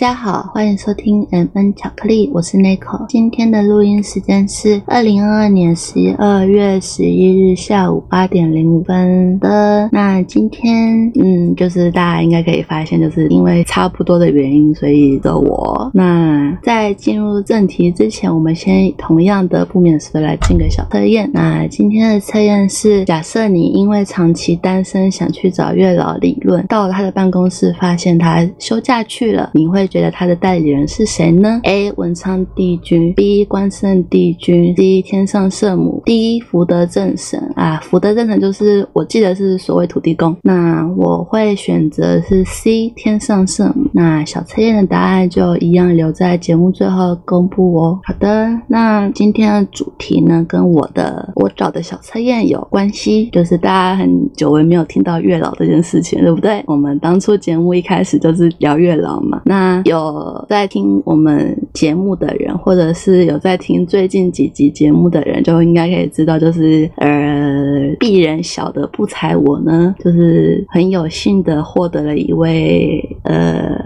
大家好，欢迎收听 M N 巧克力，我是 Nico。今天的录音时间是二零二二年十二月十一日下午八点零五分的。那今天，嗯，就是大家应该可以发现，就是因为差不多的原因，所以的我。那在进入正题之前，我们先同样的不免俗的来进个小测验。那今天的测验是：假设你因为长期单身，想去找月老理论，到了他的办公室，发现他休假去了，你会？觉得他的代理人是谁呢？A. 文昌帝君，B. 关圣帝君，C. 天上圣母，D. 福德正神啊，福德正神就是我记得是所谓土地公。那我会选择是 C. 天上圣母。那小测验的答案就一样留在节目最后公布哦。好的，那今天的主题呢，跟我的我找的小测验有关系，就是大家很久违没有听到月老这件事情，对不对？我们当初节目一开始就是聊月老嘛，那。有在听我们节目的人，或者是有在听最近几集节目的人，就应该可以知道，就是呃，鄙人小的不才我呢，就是很有幸的获得了一位呃，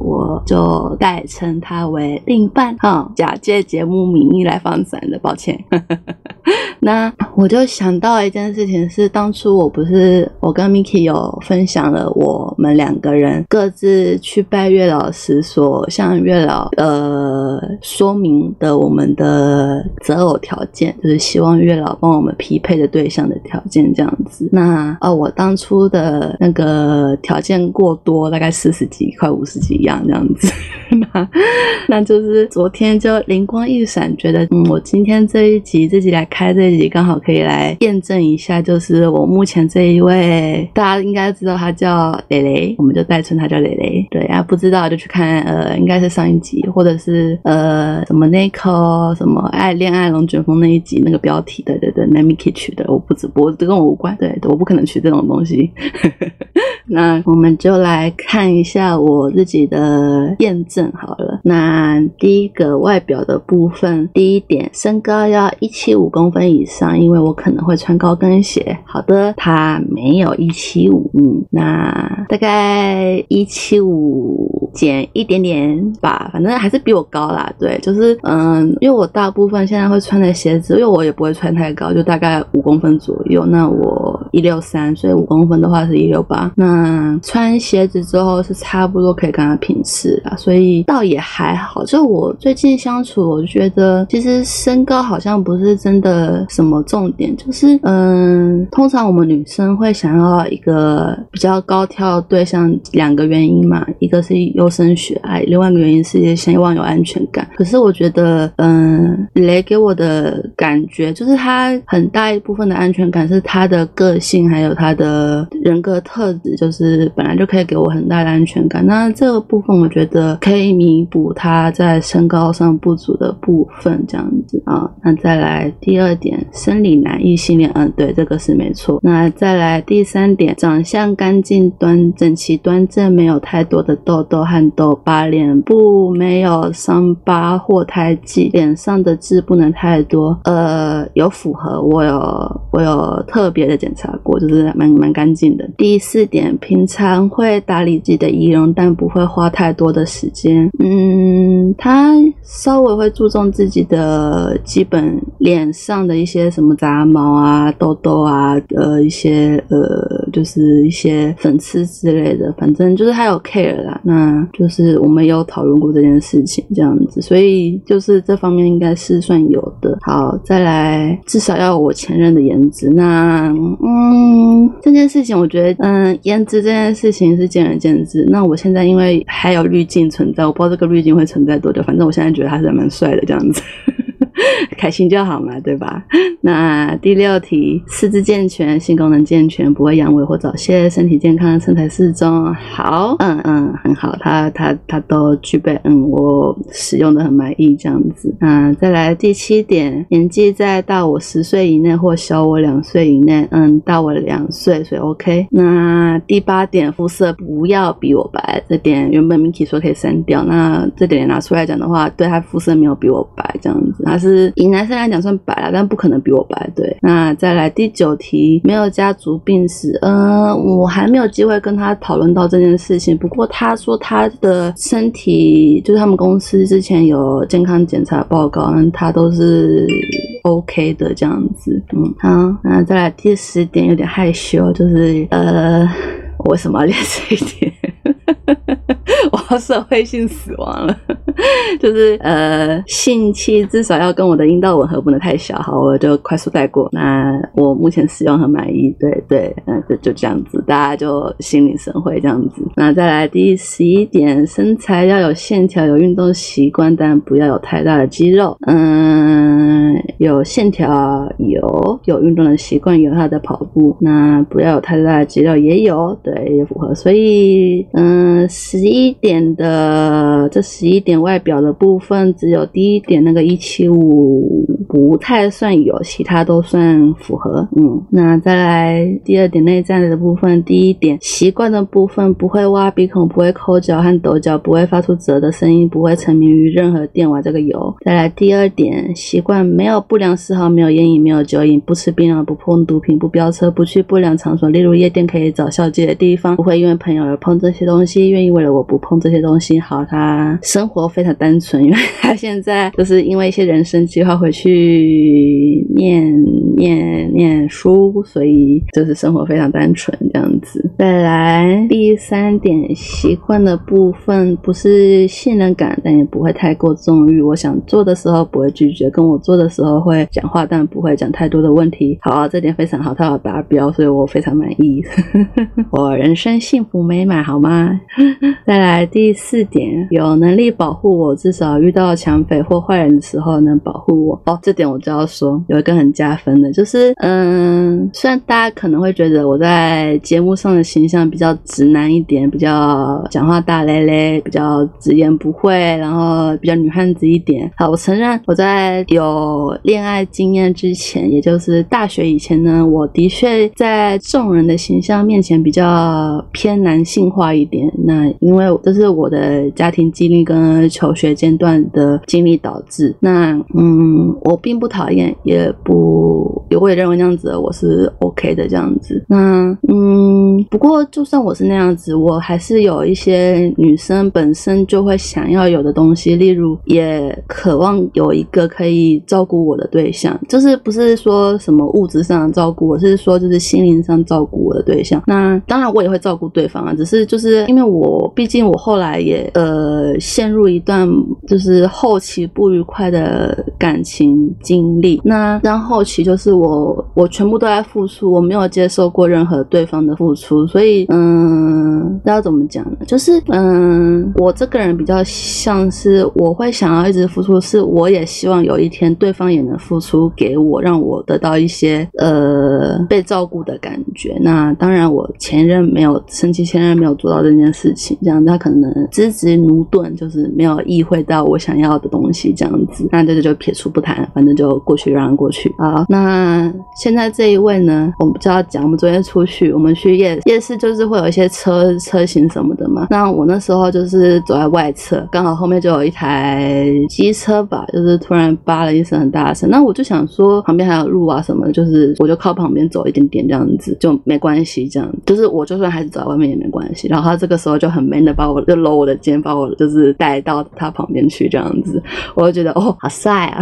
就代称他为另一半哈，假借节目名义来放闪的，抱歉。那我就想到一件事情，是当初我不是我跟 Miki 有分享了我们两个人各自去拜月老时所向月老呃说明的我们的择偶条件，就是希望月老帮我们匹配的对象的条件这样子。那呃我当初的那个条件过多，大概四十几快五十几样这样子。那那就是昨天就灵光一闪，觉得嗯我今天这一集自己来开这一集。刚好可以来验证一下，就是我目前这一位，大家应该知道他叫蕾蕾，我们就代称他叫蕾蕾。对啊，不知道就去看，呃，应该是上一集，或者是呃什么 Nico 什么爱恋爱龙卷风那一集那个标题，对对对 n a m i k i 取的，我不直播，这跟我无关，对，我不可能取这种东西。那我们就来看一下我自己的验证好了。那第一个外表的部分，第一点，身高要一七五公分以。上，因为我可能会穿高跟鞋。好的，他没有一七五，嗯，那大概一七五减一点点吧，反正还是比我高啦。对，就是嗯，因为我大部分现在会穿的鞋子，因为我也不会穿太高，就大概五公分左右。那我一六三，所以五公分的话是一六八。那穿鞋子之后是差不多可以跟他平视啦，所以倒也还好。就我最近相处，我就觉得其实身高好像不是真的。什么重点就是，嗯，通常我们女生会想要一个比较高挑对象，两个原因嘛，一个是优生学爱，另外一个原因是也希望有安全感。可是我觉得，嗯，雷给我的感觉就是他很大一部分的安全感是他的个性，还有他的人格特质，就是本来就可以给我很大的安全感。那这个部分我觉得可以弥补他在身高上不足的部分，这样子啊。那再来第二点。生理男异性恋，嗯，对，这个是没错。那再来第三点，长相干净端整齐端正，没有太多的痘痘和痘疤，脸部没有伤疤或胎记，脸上的痣不能太多。呃，有符合，我有我有特别的检查过，就是蛮蛮干净的。第四点，平常会打理自己的仪容，但不会花太多的时间。嗯，他稍微会注重自己的基本脸上的一些。什么杂毛啊、痘痘啊，呃，一些呃，就是一些粉刺之类的，反正就是他有 care 啦。那就是我们有讨论过这件事情，这样子，所以就是这方面应该是算有的。好，再来，至少要我前任的颜值。那嗯，这件事情我觉得，嗯，颜值这件事情是见仁见智。那我现在因为还有滤镜存在，我不知道这个滤镜会存在多久。反正我现在觉得他是蛮帅的，这样子。开心就好嘛，对吧？那第六题，四肢健全，性功能健全，不会阳痿或早泄，身体健康，身材适中。好，嗯嗯，很好，他他他都具备，嗯，我使用的很满意，这样子。那再来第七点，年纪在大我十岁以内或小我两岁以内，嗯，大我两岁，所以 OK。那第八点，肤色不要比我白，这点原本 Miki 说可以删掉，那这点拿出来讲的话，对他肤色没有比我白，这样子，他是。以男生来讲算白了，但不可能比我白。对，那再来第九题，没有家族病史，呃，我还没有机会跟他讨论到这件事情。不过他说他的身体，就是他们公司之前有健康检查报告，他都是 OK 的这样子。嗯，好，那再来第十点，有点害羞，就是呃，我为什么要练这一点？我要社会性死亡了，就是呃，性器至少要跟我的阴道吻合，不能太小。好，我就快速带过。那我目前使用很满意，对对，嗯，就就这样子，大家就心领神会这样子。那再来第十一点，身材要有线条，有运动习惯，但不要有太大的肌肉。嗯，有线条，有有运动的习惯，有他的跑步，那不要有太大的肌肉，也有，对，也符合。所以，嗯，十一。点的这十一点外表的部分，只有第一点那个一七五不太算有，其他都算符合。嗯，那再来第二点内在的部分，第一点习惯的部分，不会挖鼻孔，不会抠脚和抖脚，不会发出啧的声音，不会沉迷于任何电玩，这个有。再来第二点习惯，没有不良嗜好，没有烟瘾，没有酒瘾，不吃槟榔，不碰毒品，不飙车，不去不良场所，例如夜店可以找小姐的地方，不会因为朋友而碰这些东西，愿意为了我不碰。这些东西好，他生活非常单纯，因为他现在就是因为一些人生计划回去念念念书，所以就是生活非常单纯这样子。再来第三点，习惯的部分不是信任感，但也不会太过纵欲。我想做的时候不会拒绝，跟我做的时候会讲话，但不会讲太多的问题。好，这点非常好，他要达标，所以我非常满意。我人生幸福美满，好吗？再来。第四点，有能力保护我，至少遇到抢匪或坏人的时候能保护我。哦，这点我就要说，有一个很加分的，就是，嗯，虽然大家可能会觉得我在节目上的形象比较直男一点，比较讲话大咧咧，比较直言不讳，然后比较女汉子一点。好，我承认我在有恋爱经验之前，也就是大学以前呢，我的确在众人的形象面前比较偏男性化一一点。那因为这是我的家庭经历跟求学阶段的经历导致。那嗯，我并不讨厌，也不也会认为那样子我是 OK 的这样子。那嗯，不过就算我是那样子，我还是有一些女生本身就会想要有的东西，例如也渴望有一个可以照顾我的对象，就是不是说什么物质上的照顾，我是说就是心灵上照顾我的对象。那当然我也会照顾对方啊，只是就是因为我毕竟我。后来也呃陷入一段就是后期不愉快的感情经历，那然后期就是我我全部都在付出，我没有接受过任何对方的付出，所以嗯，要怎么讲呢？就是嗯，我这个人比较像是我会想要一直付出，是我也希望有一天对方也能付出给我，让我得到一些呃被照顾的感觉。那当然我前任没有生气，前任没有做到这件事情，这样他可能。能支持奴钝，就是没有意会到我想要的东西，这样子，那这个就撇除不谈，反正就过去让过去啊。那现在这一位呢，我们就要讲，我们昨天出去，我们去夜夜市，就是会有一些车车型什么的嘛。那我那时候就是走在外侧，刚好后面就有一台机车吧，就是突然叭了一声很大声，那我就想说旁边还有路啊什么，就是我就靠旁边走一点点这样子就没关系，这样就是我就算还是走在外面也没关系。然后他这个时候就很 man 的把我。就搂我的肩，把我就是带到他旁边去，这样子，我就觉得哦，好帅啊！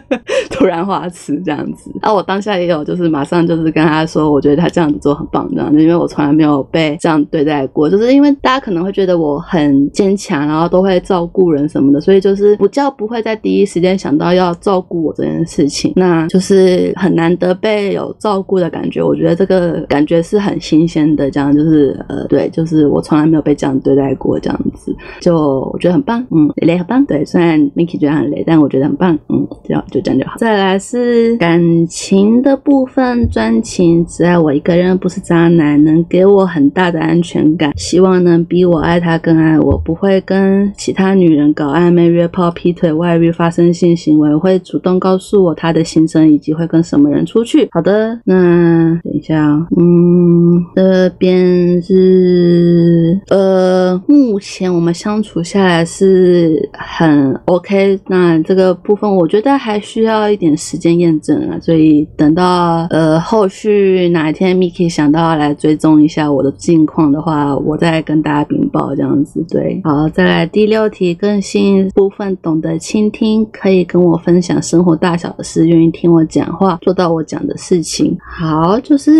突然花痴这样子，啊，我当下也有，就是马上就是跟他说，我觉得他这样子做很棒，这样子，因为我从来没有被这样对待过，就是因为大家可能会觉得我很坚强，然后都会照顾人什么的，所以就是不叫不会在第一时间想到要照顾我这件事情，那就是很难得被有照顾的感觉，我觉得这个感觉是很新鲜的，这样就是呃，对，就是我从来没有被这样对待过，这样子，就我觉得很棒，嗯，雷很棒，对，虽然 Miki 觉得很雷，但我觉得很棒，嗯，这样。就这样就好。再来是感情的部分，专情，只爱我一个人，不是渣男，能给我很大的安全感，希望能比我爱他更爱我，不会跟其他女人搞暧昧、约炮、劈腿、外遇、发生性行为，会主动告诉我他的心声以及会跟什么人出去。好的，那等一下，嗯，这边是呃，目前我们相处下来是很 OK，那这个部分我觉得还还需要一点时间验证啊，所以等到呃后续哪一天 Miki 想到来追踪一下我的近况的话，我再跟大家禀报这样子。对，好，再来第六题，更新部分，懂得倾听，可以跟我分享生活大小的事，愿意听我讲话，做到我讲的事情。好，就是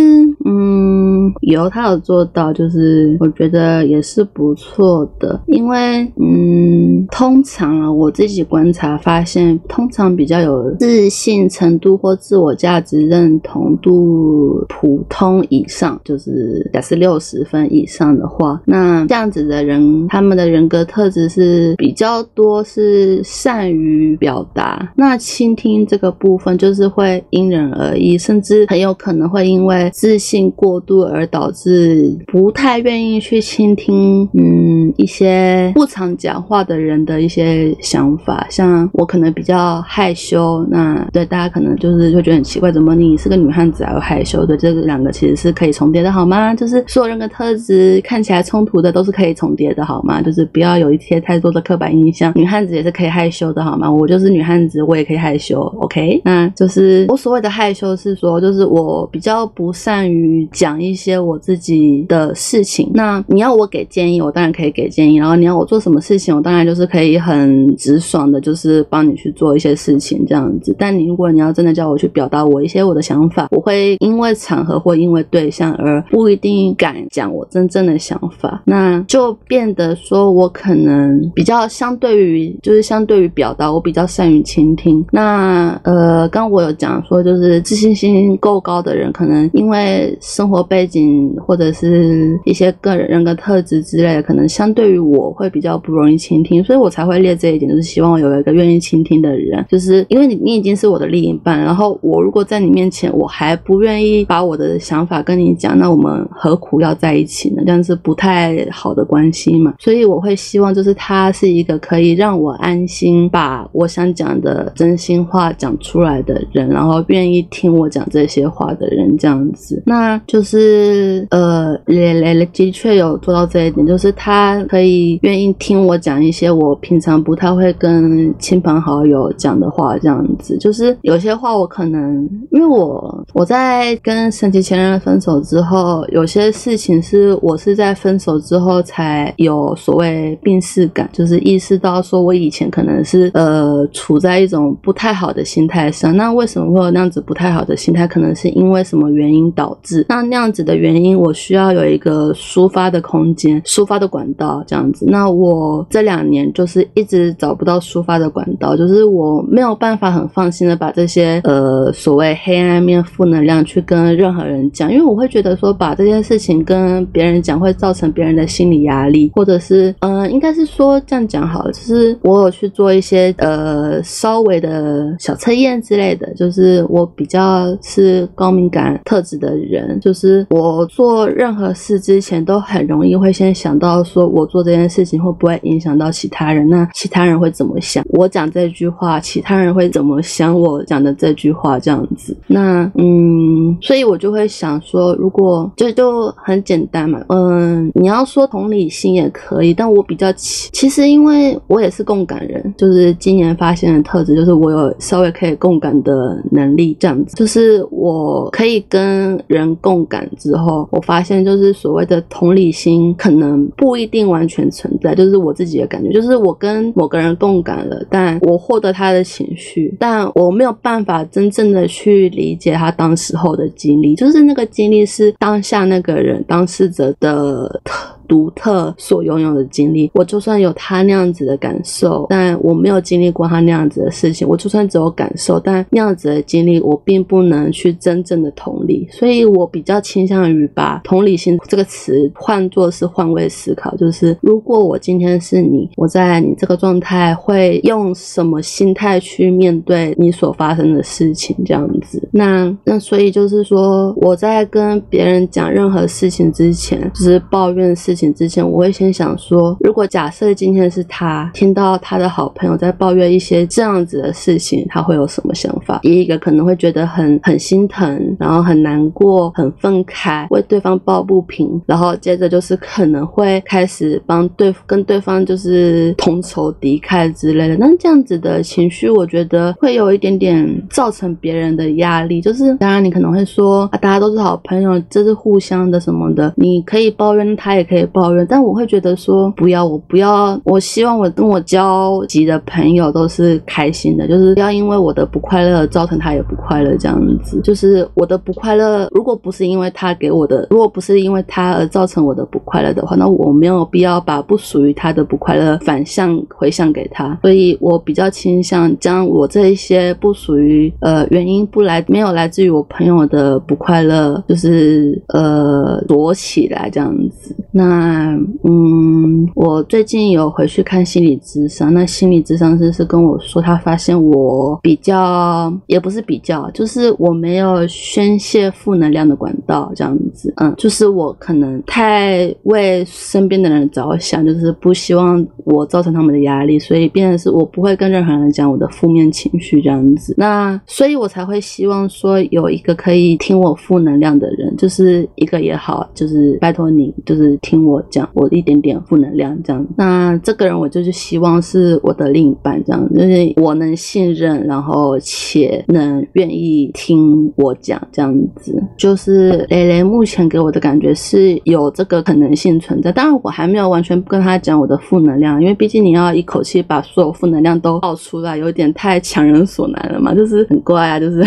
嗯，有他有做到，就是我觉得也是不错的，因为嗯，通常啊，我自己观察发现，通常比较有自信程度或自我价值认同度普通以上，就是假设六十分以上的话，那这样子的人，他们的人格特质是比较多是善于表达。那倾听这个部分就是会因人而异，甚至很有可能会因为自信过度而导致不太愿意去倾听，嗯，一些不常讲话的人的一些想法。像我可能比较害羞，那对大家可能就是会觉得很奇怪，怎么你是个女汉子还会害羞？对，这两个其实是可以重叠的，好吗？就是所有人格特质看起来冲突的都是可以重叠的，好吗？就是不要有一些太多的刻板印象，女汉子也是可以害羞的，好吗？我就是女汉子，我也可以害羞，OK？那就是我所谓的害羞是说，就是我比较不善于讲一些我自己的事情。那你要我给建议，我当然可以给建议，然后你要我做什么事情，我当然就是可以很直爽的，就是帮你去做一些事情这样子。但你如果你要真的叫我去表达我一些我的想法，我会因为场合或因为对象而不一定敢讲我真正的想法，那就变得说我可能比较相对于就是相对于表达，我比较善于倾听。那呃，刚我有讲说，就是自信心够高的人，可能因为生活背景或者是一些个人人格特质之类的，可能相对于我会比较不容易倾听，所以我才会列这一点，就是希望我有一个愿意倾听的人，就是因为你你已经是我的另一半，然后我如果在你面前我还不愿意把我的想法跟你讲，那我们何苦要在一起呢？这样是不太好的关系嘛。所以我会希望就是他是一个可以让我安心把我想讲的真心话讲出来的人，然后愿意听我讲这些话的人，这样子。那就是呃，雷雷的确有做到这一点，就是他可以愿意听我讲一些我平常不太会跟亲朋好友讲的话，这样子。就是有些话我可能因为我我在跟神奇前任分手之后，有些事情是我是在分手之后才有所谓病逝感，就是意识到说我以前可能是呃处在一种不太好的心态上。那为什么会有那样子不太好的心态？可能是因为什么原因导致？那那样子的原因，我需要有一个抒发的空间、抒发的管道，这样子。那我这两年就是一直找不到抒发的管道，就是我没有办法很放心的把这些呃所谓黑暗面、负能量去跟任何人讲，因为我会觉得说把这件事情跟别人讲会造成别人的心理压力，或者是呃，应该是说这样讲好了，就是我有去做一些呃稍微的小测验之类的，就是我比较是高敏感特质的人，就是我做任何事之前都很容易会先想到说我做这件事情会不会影响到其他人，那其他人会怎么想？我讲这句话，其他人会怎么想我讲的这句话？这样子，那嗯，所以我就会想说，如果就就很简单嘛，嗯，你要说同理心也可以，但我比较其其实因为我也是共感人，就是今年发现的特质，就是我有稍微可以共感的能力，这样子，就是我可以跟人共感之后，我发现就是所谓的同理心可能不一定完全存在，就是我自己的感觉，就是我跟某个人共感了，但我获得他的情绪，但我没有办法真正的去理解他当时候的经历，就是那个经历是当下那个人当事者的。独特所拥有的经历。我就算有他那样子的感受，但我没有经历过他那样子的事情。我就算只有感受，但那样子的经历，我并不能去真正的同理。所以我比较倾向于把同理心这个词换作是换位思考，就是如果我今天是你，我在你这个状态会用什么心态去面对你所发生的事情？这样子，那那所以就是说，我在跟别人讲任何事情之前，就是抱怨事事情之前，我会先想说，如果假设今天是他听到他的好朋友在抱怨一些这样子的事情，他会有什么想法？第一个可能会觉得很很心疼，然后很难过，很愤慨，为对方抱不平，然后接着就是可能会开始帮对跟对方就是同仇敌忾之类的。那这样子的情绪，我觉得会有一点点造成别人的压力。就是当然你可能会说啊，大家都是好朋友，这是互相的什么的，你可以抱怨，他也可以抱怨。但我会觉得说，不要，我不要，我希望我跟我交集的朋友都是开心的，就是不要因为我的不快乐造成他也不快乐这样子。就是我的不快乐，如果不是因为他给我的，如果不是因为他而造成我的不快乐的话，那我没有必要把不属于他的不快乐反向回向给他。所以我比较倾向将我这一些不属于呃原因不来没有来自于我朋友的不快乐，就是呃躲起来这样子。那嗯，我最近有回去看心理咨商，那心理咨商师是跟我说，他发现我比较也不是比较，就是我没有宣泄负能量的管道这样子。嗯，就是我可能太为身边的人着想，就是不希望我造成他们的压力，所以变成是我不会跟任何人讲我的负面情绪这样子。那所以我才会希望说有一个可以听我负能量的人，就是一个也好，就是拜托你，就是听我讲我一点点负能量这样。那这个人我就是希望是我的另一半这样，就是我能信任，然后且能愿意听我讲这样子。就是蕾蕾目前给我的感觉是有这个可能性存在，当然我还没有完全跟他讲我的负能量，因为毕竟你要一口气把所有负能量都爆出来，有点太强人所难了嘛，就是很乖啊，就是。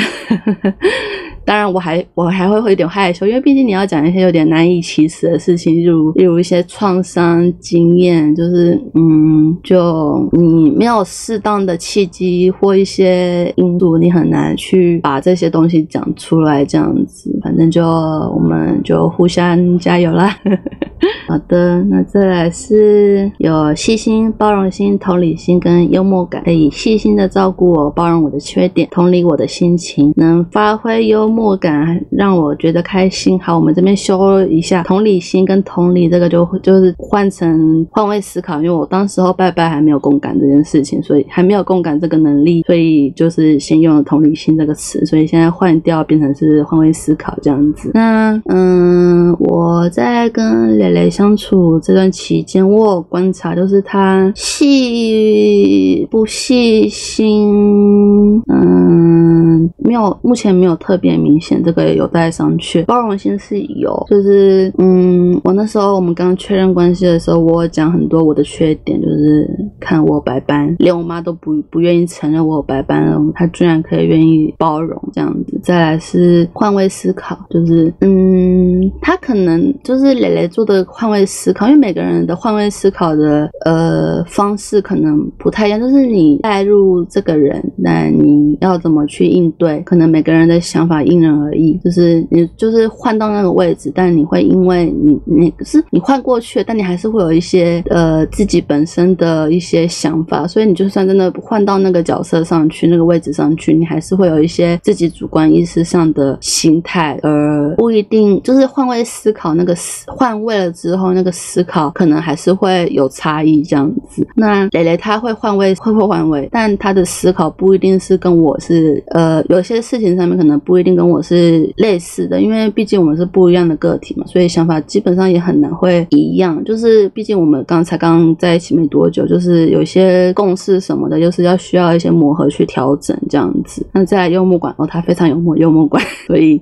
当然，我还我还会会有点害羞，因为毕竟你要讲一些有点难以启齿的事情，例如例如一些创伤经验，就是嗯，就你没有适当的契机或一些因素，你很难去把这些东西讲出来，这样子。反正就我们就互相加油啦。好的，那再来是有细心、包容心、同理心跟幽默感，可以细心的照顾我，包容我的缺点，同理我的心情，能发挥幽默默感，让我觉得开心。好，我们这边修一下同理心跟同理这个就就是换成换位思考，因为我当时候拜拜还没有共感这件事情，所以还没有共感这个能力，所以就是先用了同理心这个词，所以现在换掉变成是换位思考这样子。那嗯，我在跟蕾蕾。相处这段期间，我有观察，就是他细不细心，嗯，没有，目前没有特别明显，这个也有待商榷。包容心是有，就是嗯，我那时候我们刚确认关系的时候，我讲很多我的缺点，就是看我白班，连我妈都不不愿意承认我有白班了，她居然可以愿意包容这样子。再来是换位思考，就是嗯，他可能就是蕾蕾做的换。位思考，因为每个人的换位思考的呃方式可能不太一样，就是你带入这个人，那你要怎么去应对？可能每个人的想法因人而异，就是你就是换到那个位置，但你会因为你你是你换过去，但你还是会有一些呃自己本身的一些想法，所以你就算真的换到那个角色上去，那个位置上去，你还是会有一些自己主观意识上的心态，而不一定就是换位思考那个思换位了之后。那个思考可能还是会有差异这样子。那蕾蕾她会换位，会会换位，但她的思考不一定是跟我是呃，有些事情上面可能不一定跟我是类似的，因为毕竟我们是不一样的个体嘛，所以想法基本上也很难会一样。就是毕竟我们刚才刚在一起没多久，就是有些共识什么的，就是要需要一些磨合去调整这样子。那在幽默感哦，他非常幽默，幽默感，所以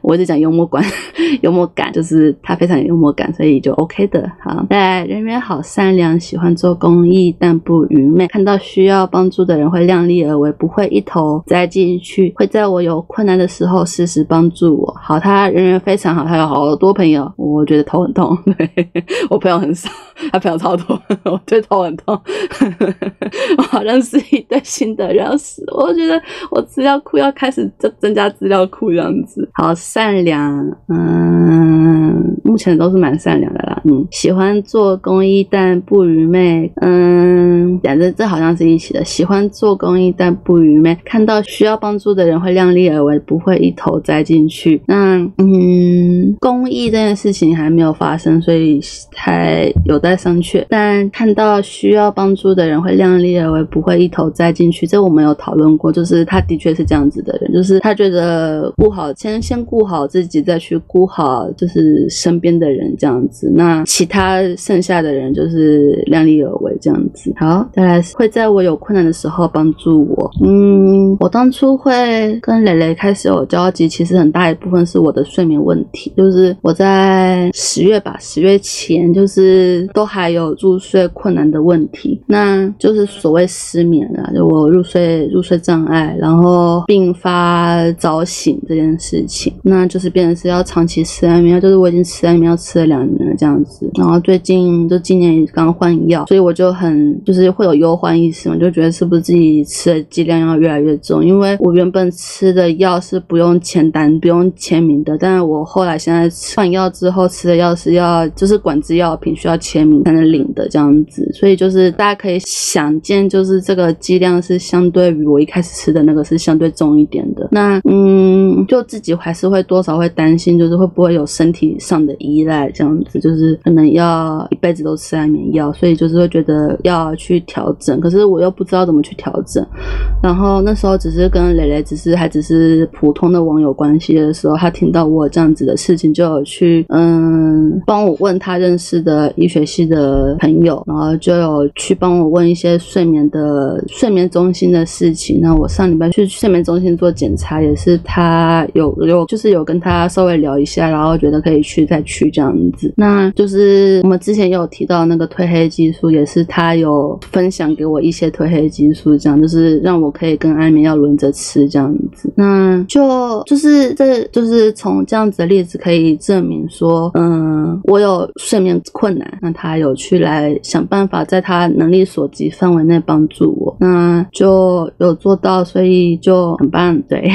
我就讲幽默感，幽默感就是他非常有幽默感，所以就。OK 的，好，在人缘好，善良，喜欢做公益，但不愚昧。看到需要帮助的人会量力而为，不会一头栽进去，会在我有困难的时候适时帮助我。好，他人缘非常好，他有好多朋友，我觉得头很痛。对我朋友很少，他朋友超多，我觉得头很痛。我好像是一对新的认识，我觉得我资料库要开始增增加资料库这样子。好，善良，嗯，目前都是蛮善良的啦。嗯，喜欢做公益但不愚昧，嗯，反正这好像是一起的。喜欢做公益但不愚昧，看到需要帮助的人会量力而为，不会一头栽进去。那，嗯，公益这件事情还没有发生，所以还有待商榷。但看到需要帮助的人会量力而为，不会一头栽进去。这我们有讨论过，就是他的确是这样子的人，就是他觉得顾好先先顾好自己，再去顾好就是身边的人这样子。那其他剩下的人就是量力而为这样子。好，再来会在我有困难的时候帮助我。嗯，我当初会跟蕾蕾开始有交集，其实很大一部分是我的睡眠问题，就是我在十月吧，十月前就是都还有入睡困难的问题，那就是所谓失眠啊，就我入睡入睡障碍，然后并发早醒这件事情，那就是变成是要长期吃安眠药，就是我已经吃安眠药吃了两年了这样子，然后最近就今年刚换药，所以我就很就是会有忧患意识嘛，就觉得是不是自己吃的剂量要越来越重，因为我原本吃的药是不用签单、不用签名的，但是我后来现在换药之后吃的药是要就是管制药品，需要签名才能领的这样子，所以就是大家可以想见，就是这个剂量是相对于我一开始吃的那个是相对重一点的。那嗯，就自己还是会多少会担心，就是会不会有身体上的依赖这样子，就是可能要一辈子都吃安眠药，所以就是会觉得要去调整，可是我又不知道怎么去调整。然后那时候只是跟蕾蕾只是还只是普通的网友关系的时候，他听到我这样子的事情，就有去嗯帮我问他认识的医学系的朋友，然后就有去帮我问一些睡眠的睡眠中心的事情。那我上礼拜去睡眠中心做检查，也是他有有就是有跟他稍微聊一下，然后觉得可以去再去这样子。那就就是我们之前有提到那个褪黑激素，也是他有分享给我一些褪黑激素，这样就是让我可以跟安眠药轮着吃这样子。那就就是这就是从这样子的例子可以证明说，嗯，我有睡眠困难，那他有去来想办法，在他能力所及范围内帮助我，那就有做到，所以就很棒，对，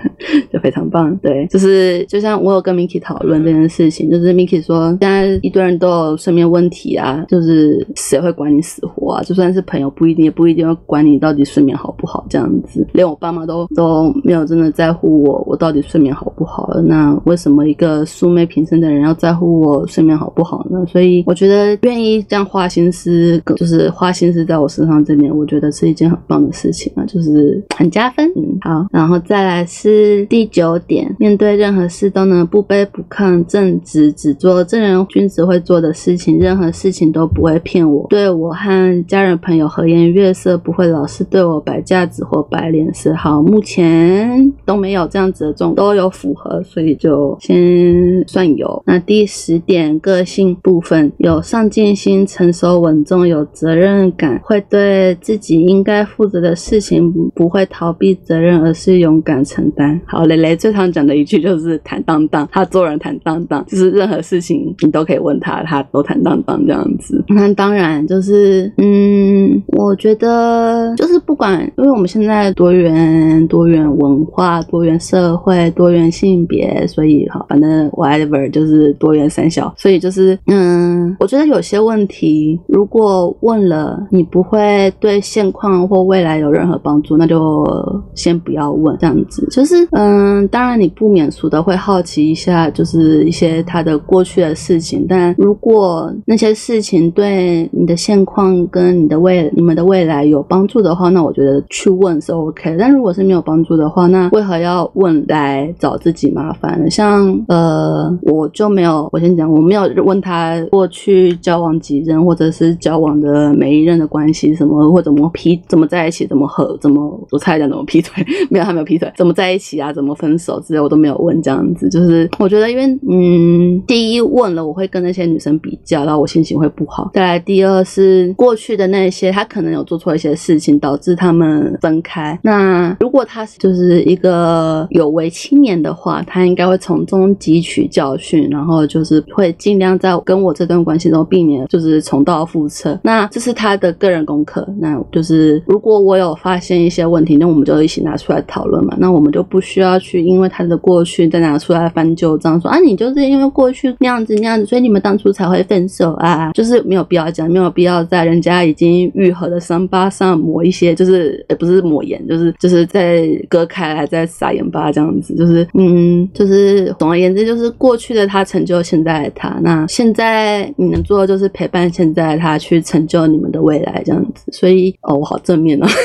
就非常棒，对，就是就像我有跟 Miki 讨论这件事情，就是 Miki 说，现在一堆人都有睡眠问题啊，就是谁会管你死活啊？就算是朋友，不一定也不一定要管你到底睡眠好不好这样子，连我爸妈都都没有真的在乎我，我到底睡眠好不好了？那为什么一个素昧平生的人要在乎我睡眠好不好呢？所以我觉得愿意这样花心思，就是花心思在我身上这点，我觉得是一件很棒的事情啊，就是很加分。嗯，好，然后再来是第九点，面对任何事都能不卑不亢，正直，只做正人君子只会做的事情，任何事情都不会骗我，对我和家人朋友和颜悦色，不会老是对我摆架子或摆脸色。好，目前都没有这样子的种，都有符合，所以就先算有。那第十点，个性部分有上进心、成熟稳重、有责任感，会对自己应该负责的事情不会逃避责任，而是勇敢承担。好，蕾蕾最常讲的一句就是 坦荡荡，他做人坦荡荡，就是任何事情你都可以问他，他都坦荡荡这样子。那当然就是，嗯，我觉得就是不管，因为我们现在多元、多元文化、多元社会、多元性别，所以好，反正 whatever 就是多元三小，所以就是，嗯，我觉得有些问题如果问了，你不会对现况或未来有任何帮助，那就先不要问，这样子就是，嗯，当然你不免俗的会好奇一下，就是一些他的过去的事情，但如果那些事情对你的现况跟你的未你们的未来有帮助的话，那我觉得去问是 OK。但如果是没有帮助的话，那为何要问来找自己麻烦呢？像呃，我就没有，我先讲，我没有问他过去交往几任，或者是交往的每一任的关系什么，或怎么劈，怎么在一起，怎么和，怎么我猜讲怎么劈腿，没有他没有劈腿，怎么在一起啊，怎么分手之类，我都没有问这样子。就是我觉得，因为嗯，第一问了，我会跟那些女生比较，然后我心情会不好。再来，第二是过去的那些，他可能有做错一些事情，导致他们分开。那如果果他就是一个有为青年的话，他应该会从中汲取教训，然后就是会尽量在跟我这段关系中避免就是重蹈覆辙。那这是他的个人功课。那就是如果我有发现一些问题，那我们就一起拿出来讨论嘛。那我们就不需要去因为他的过去再拿出来翻旧账，说啊你就是因为过去那样子那样子，所以你们当初才会分手啊，就是没有必要讲，没有必要在人家已经愈合的伤疤上抹一些，就是也不是抹盐，就是就是在割开来再撒盐巴这样子，就是嗯，就是总而言之，就是过去的他成就现在的他，那现在你能做的就是陪伴现在的他去成就你们的未来这样子。所以哦，我好正面哦。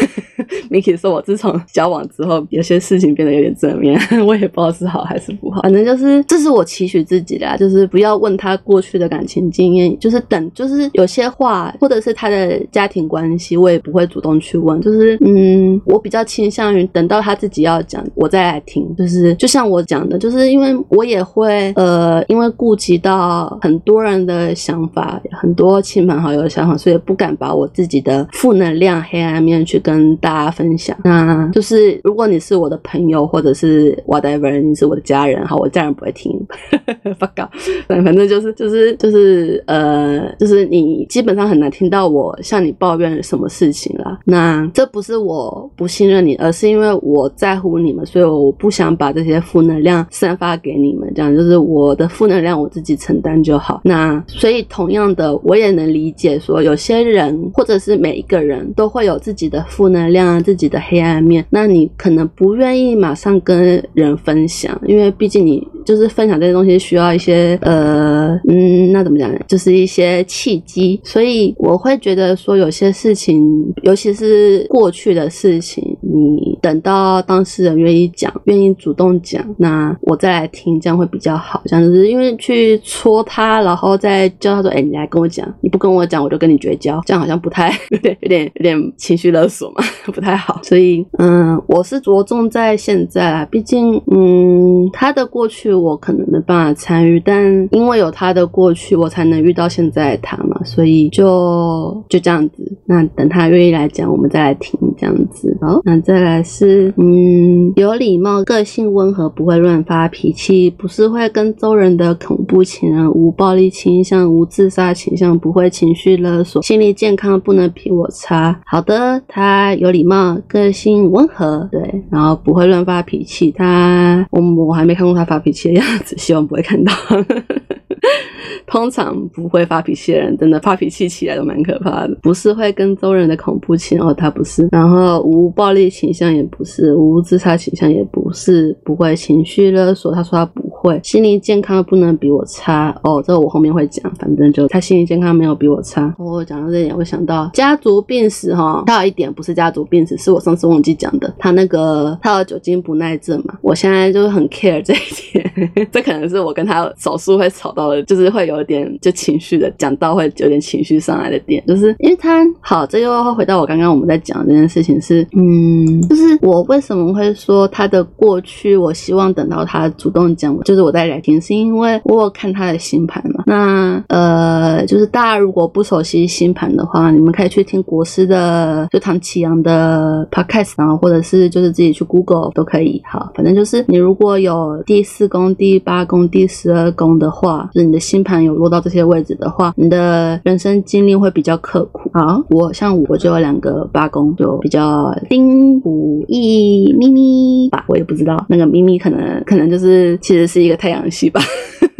Miki 说，我自从交往之后，有些事情变得有点正面，我也不知道是好还是不好。反正就是，这是我期许自己的，就是不要问他过过去的感情经验，就是等，就是有些话或者是他的家庭关系，我也不会主动去问。就是嗯，我比较倾向于等到他自己要讲，我再来听。就是就像我讲的，就是因为我也会呃，因为顾及到很多人的想法，很多亲朋好友的想法，所以不敢把我自己的负能量、黑暗面去跟大家分享。那就是如果你是我的朋友，或者是 whatever，你是我的家人，好，我家人不会听，发稿，反反正就是就就是就是呃，就是你基本上很难听到我向你抱怨什么事情啦。那这不是我不信任你，而是因为我在乎你们，所以我不想把这些负能量散发给你们。这样就是我的负能量我自己承担就好。那所以同样的，我也能理解说，有些人或者是每一个人都会有自己的负能量啊，自己的黑暗面。那你可能不愿意马上跟人分享，因为毕竟你就是分享这些东西需要一些呃嗯，那怎么讲呢？就是一些契机。所以我会觉得说，有些事情，尤其是过去的事情，你等到当事人愿意讲，愿意主动讲，那我再来听，这样会比较好。这样子，因为去戳他，然后再叫他说：“哎，你来跟我讲，你不跟我讲，我就跟你绝交。”这样好像不太 有点有点有点情绪勒索嘛，不太好。所以嗯，我是着重在现在啊，毕竟嗯，他的过去我可能没办法参与，但因为有他的过去，我才能遇到现在他嘛，所以就就这样子。那等他愿意来讲，我们再来听这样子。好，那再来是嗯，有礼貌，个性温和，不会乱发脾气，不是会跟周人的恐怖情人，无暴力倾向，无自杀倾向，不会情绪勒索，心理健康不能比我差。好的，他有礼貌，个性温和，对，然后不会乱发脾气。他我我还没看过他发脾气的样子，希望不会看到。通常不会发脾气的人，真的发脾气起来都蛮可怕的。不是会跟周人的恐怖情，哦，他不是。然后无暴力倾向也不是，无自杀倾向也不是，不会情绪勒索。他说他不会，心理健康不能比我差。哦，这个我后面会讲。反正就他心理健康没有比我差。我讲到这点，我想到家族病史哈，他有一点不是家族病史，是我上次忘记讲的。他那个他有酒精不耐症嘛？我现在就是很 care 这一点，这可能是我跟他少数会吵到的，就是会有。点就情绪的讲到会有点情绪上来的点，就是因为他好，这又要回到我刚刚我们在讲这件事情是，嗯，就是我为什么会说他的过去，我希望等到他主动讲，就是我在来听，是因为我有看他的星盘。那呃，就是大家如果不熟悉星盘的话，你们可以去听国师的就唐启阳的 podcast，然后或者是就是自己去 Google 都可以。好，反正就是你如果有第四宫、第八宫、第十二宫的话，就是你的星盘。有落到这些位置的话，你的人生经历会比较刻苦啊。我像我就有两个八宫，就比较丁补益咪咪吧，我也不知道那个咪咪可能可能就是其实是一个太阳系吧。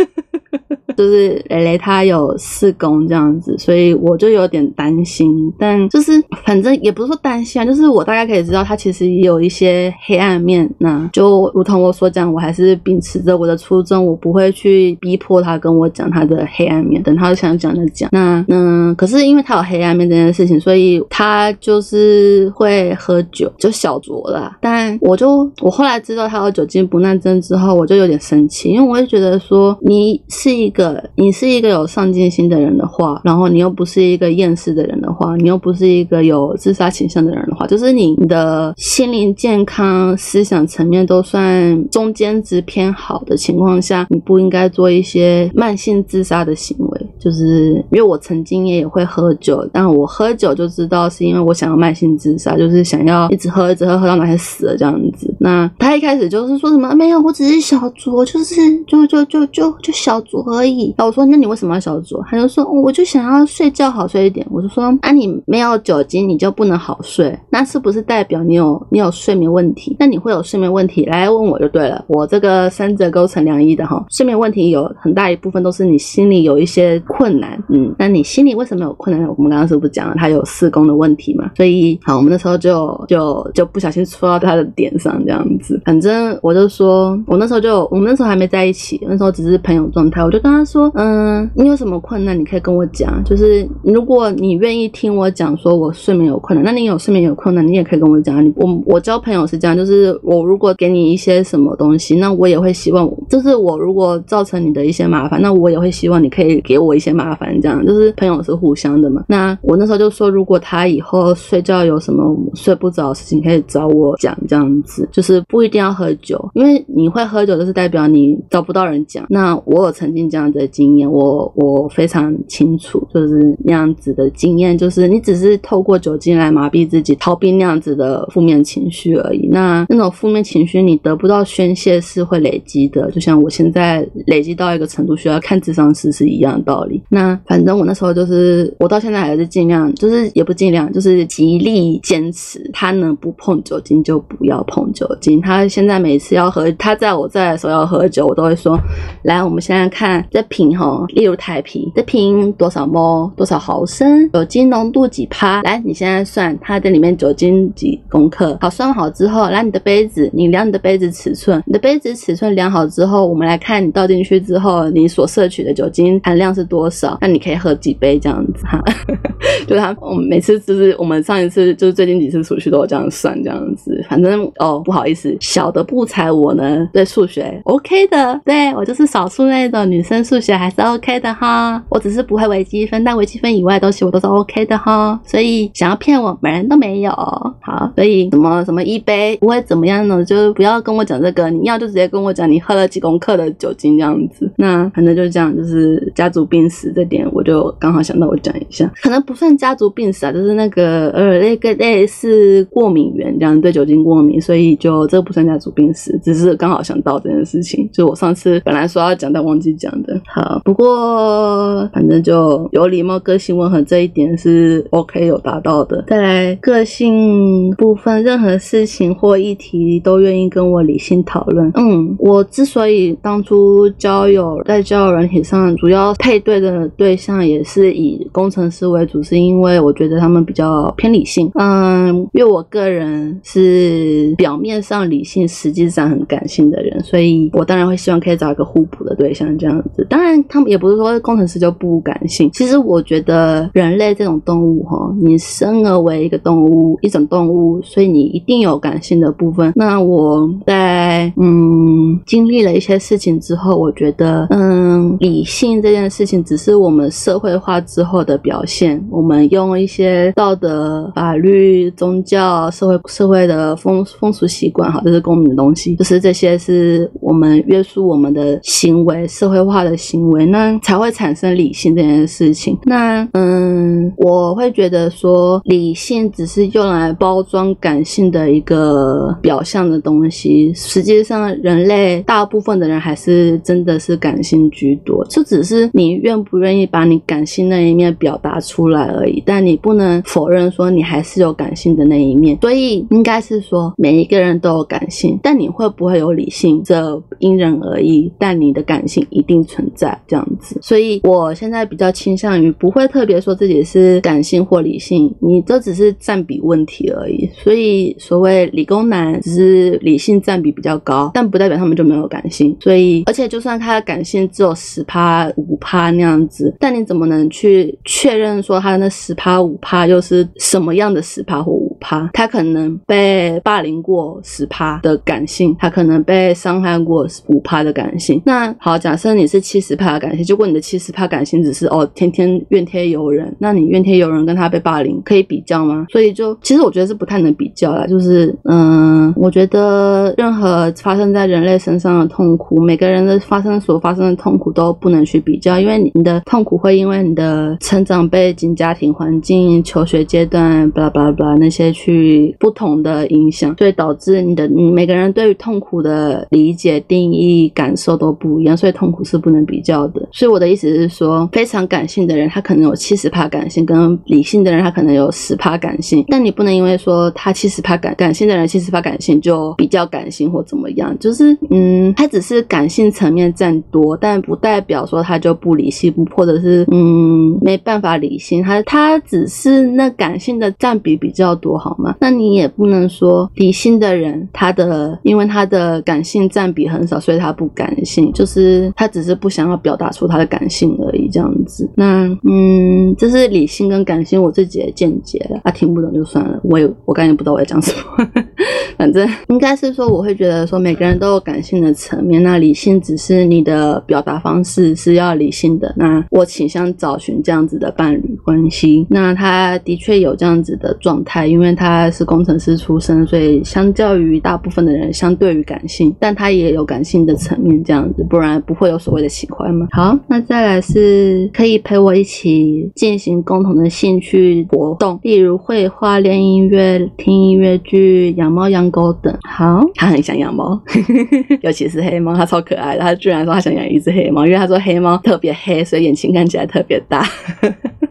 就是蕾蕾她有四宫这样子，所以我就有点担心。但就是反正也不是说担心啊，就是我大概可以知道她其实也有一些黑暗面。那就如同我所讲，我还是秉持着我的初衷，我不会去逼迫她跟我讲她的黑暗面，等她想讲就讲。那那可是因为她有黑暗面这件事情，所以她就是会喝酒，就小酌啦。但我就我后来知道她有酒精不耐症之后，我就有点生气，因为我会觉得说你是一个。你是一个有上进心的人的话，然后你又不是一个厌世的人的话，你又不是一个有自杀倾向的人的话，就是你的心灵健康、思想层面都算中间值偏好的情况下，你不应该做一些慢性自杀的行为。就是因为我曾经也会喝酒，但我喝酒就知道是因为我想要慢性自杀，就是想要一直喝一直喝喝到哪天死了这样子。那他一开始就是说什么没有，我只是小酌，就是就就就就就小酌而已。然后我说那你为什么要小酌？他就说我就想要睡觉好睡一点。我就说啊你没有酒精你就不能好睡，那是不是代表你有你有睡眠问题？那你会有睡眠问题来问我就对了。我这个三者构成良医的哈，睡眠问题有很大一部分都是你心里有一些困难，嗯，那你心里为什么有困难？我们刚刚是不是讲了他有四宫的问题嘛？所以好，我们那时候就就就不小心戳到他的点上这样。这样子，反正我就说，我那时候就，我们那时候还没在一起，那时候只是朋友状态。我就跟他说，嗯，你有什么困难，你可以跟我讲。就是如果你愿意听我讲，说我睡眠有困难，那你有睡眠有困难，你也可以跟我讲。你我我交朋友是这样，就是我如果给你一些什么东西，那我也会希望，就是我如果造成你的一些麻烦，那我也会希望你可以给我一些麻烦。这样就是朋友是互相的嘛。那我那时候就说，如果他以后睡觉有什么睡不着的事情，可以找我讲，这样子就是。不一定要喝酒，因为你会喝酒，就是代表你找不到人讲。那我有曾经这样的经验，我我非常清楚，就是那样子的经验，就是你只是透过酒精来麻痹自己，逃避那样子的负面情绪而已。那那种负面情绪你得不到宣泄是会累积的，就像我现在累积到一个程度需要看智商师是一样的道理。那反正我那时候就是，我到现在还是尽量，就是也不尽量，就是极力坚持，他能不碰酒精就不要碰酒。酒精他现在每次要喝，他在我在的时候要喝酒，我都会说：来，我们现在看这瓶哈，例如台啤，这瓶多少摩多少毫升，酒精浓度几趴？来，你现在算它的里面酒精几公克？好，算好之后，来你的杯子，你量你的杯子尺寸，你的杯子尺寸量好之后，我们来看你倒进去之后，你所摄取的酒精含量是多少？那你可以喝几杯这样子哈？就他，我们每次就是我们上一次就是最近几次出去都这样算这样子，反正哦不不好意思。小的不才，我呢对数学 OK 的，对我就是少数那种女生数学还是 OK 的哈。我只是不会微积分，但微积分以外东西我都是 OK 的哈。所以想要骗我，本人都没有。好，所以什么什么一杯不会怎么样呢？就不要跟我讲这个，你要就直接跟我讲你喝了几公克的酒精这样子。那反正就是这样，就是家族病史这点，我就刚好想到我讲一下，可能不算家族病史啊，就是那个呃那个类似过敏源这样，对酒精过敏，所以就。这个不算家族病史，只是刚好想到这件事情，就我上次本来说要讲但忘记讲的。好，不过反正就有礼貌、个性温和这一点是 OK 有达到的。再来个性部分，任何事情或议题都愿意跟我理性讨论。嗯，我之所以当初交友在交友软体上主要配对的对象也是以工程师为主，是因为我觉得他们比较偏理性。嗯，因为我个人是表面上。理性实际上很感性的人，所以我当然会希望可以找一个互补的对象，这样子。当然，他们也不是说工程师就不感性。其实我觉得人类这种动物，哈，你生而为一个动物，一种动物，所以你一定有感性的部分。那我在嗯经历了一些事情之后，我觉得嗯理性这件事情只是我们社会化之后的表现。我们用一些道德、法律、宗教、社会社会的风风俗习习惯。好，这是公民的东西，就是这些是我们约束我们的行为，社会化的行为，那才会产生理性这件事情。那嗯，我会觉得说，理性只是用来包装感性的一个表象的东西。实际上，人类大部分的人还是真的是感性居多，就只是你愿不愿意把你感性那一面表达出来而已。但你不能否认说你还是有感性的那一面。所以，应该是说每一个人都有。感性，但你会不会有理性？这因人而异。但你的感性一定存在，这样子。所以我现在比较倾向于不会特别说自己是感性或理性，你这只是占比问题而已。所以所谓理工男，只是理性占比比较高，但不代表他们就没有感性。所以，而且就算他的感性只有十趴、五趴那样子，但你怎么能去确认说他的那十趴、五趴又是什么样的十趴或五？五趴，他可能被霸凌过十趴的感性，他可能被伤害过五趴的感性。那好，假设你是七十趴的感性，如果你的七十趴感性只是哦天天怨天尤人，那你怨天尤人跟他被霸凌可以比较吗？所以就其实我觉得是不太能比较啦。就是嗯，我觉得任何发生在人类身上的痛苦，每个人的发生所发生的痛苦都不能去比较，因为你的痛苦会因为你的成长背景、家庭环境、求学阶段，巴拉巴拉巴拉那些去不同的影响，所以导致你的每个人对于痛苦的理解、定义、感受都不一样，所以痛苦是不能比较的。所以我的意思是说，非常感性的人，他可能有七十趴感性，跟理性的人，他可能有十趴感性。但你不能因为说他七十趴感感性的人七十趴感性就比较感性或怎么样，就是嗯，他只是感性层面占多，但不代表说他就不理性，不或者是嗯没办法理性，他他只是那感性的占比比较多，好吗？那你也不能说理性的人他的因为他的感性占比很少，所以他不感性，就是他只是不想要表达出他的感性而已，这样子。那嗯，这是理性跟感性我自己的见解了，啊，听不懂就算了，我也我感觉不知道我在讲什么，反正应该是说我会觉得说每个人都有感性的层面，那理性只是你的表达方式是要理性的，那我倾向找寻这样子的伴侣关系。那他的确有这样子的状态，因为因为他是工程师出身，所以相较于大部分的人，相对于感性，但他也有感性的层面这样子，不然不会有所谓的喜欢嘛。好，那再来是可以陪我一起进行共同的兴趣活动，例如绘画、练音乐、听音乐剧、养猫养狗等。好，他很想养猫，尤其是黑猫，他超可爱的。他居然说他想养一只黑猫，因为他说黑猫特别黑，所以眼睛看起来特别大。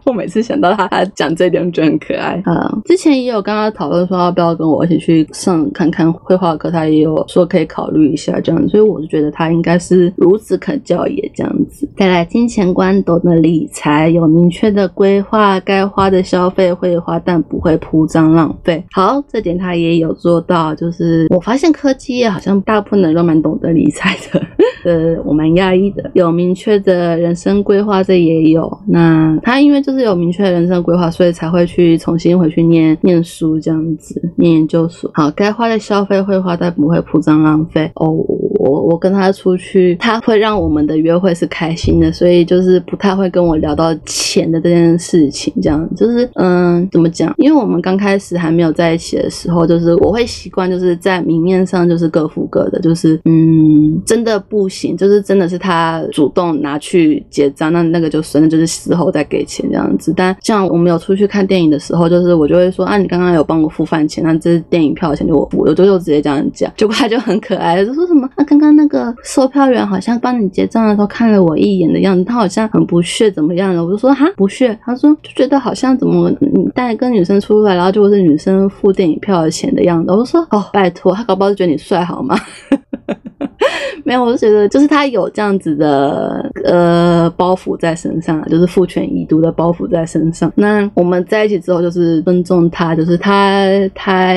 我每次想到他，他讲这点就很可爱啊。之前也有跟他讨论说要不要跟我一起去上看看绘画课，他也有说可以考虑一下这样，所以我就觉得他应该是孺子可教也这样子。再来，金钱观懂得理财，有明确的规划，该花的消费会花，但不会铺张浪费。好，这点他也有做到。就是我发现科技业好像大部分人都蛮懂得理财的，呃，我蛮讶异的。有明确的人生规划，这也有。那他因为就是是有明确的人生规划，所以才会去重新回去念念书这样子，念研究所。好，该花的消费会花，但不会铺张浪费。哦，我我跟他出去，他会让我们的约会是开心的，所以就是不太会跟我聊到钱的这件事情。这样就是嗯，怎么讲？因为我们刚开始还没有在一起的时候，就是我会习惯就是在明面上就是各付各的，就是嗯，真的不行，就是真的是他主动拿去结账，那那个就算了，就是事后再给钱这样子。但像我们有出去看电影的时候，就是我就会说啊，你刚刚有帮我付饭钱，那这是电影票钱就我付，我就就直接这样讲。结果他就很可爱，就说什么啊，刚刚那个售票员好像帮你结账的时候看了我一眼的样子，他好像很不屑怎么样的，我就说哈不屑，他说就觉得好像怎么你带跟女生出来，然后就是女生付电影票的钱的样子，我说哦拜托，他搞不好就觉得你帅好吗？没有，我就觉得就是他有这样子的呃包袱在身上，就是父权遗毒的包袱在身上。那我们在一起之后，就是尊重他，就是他他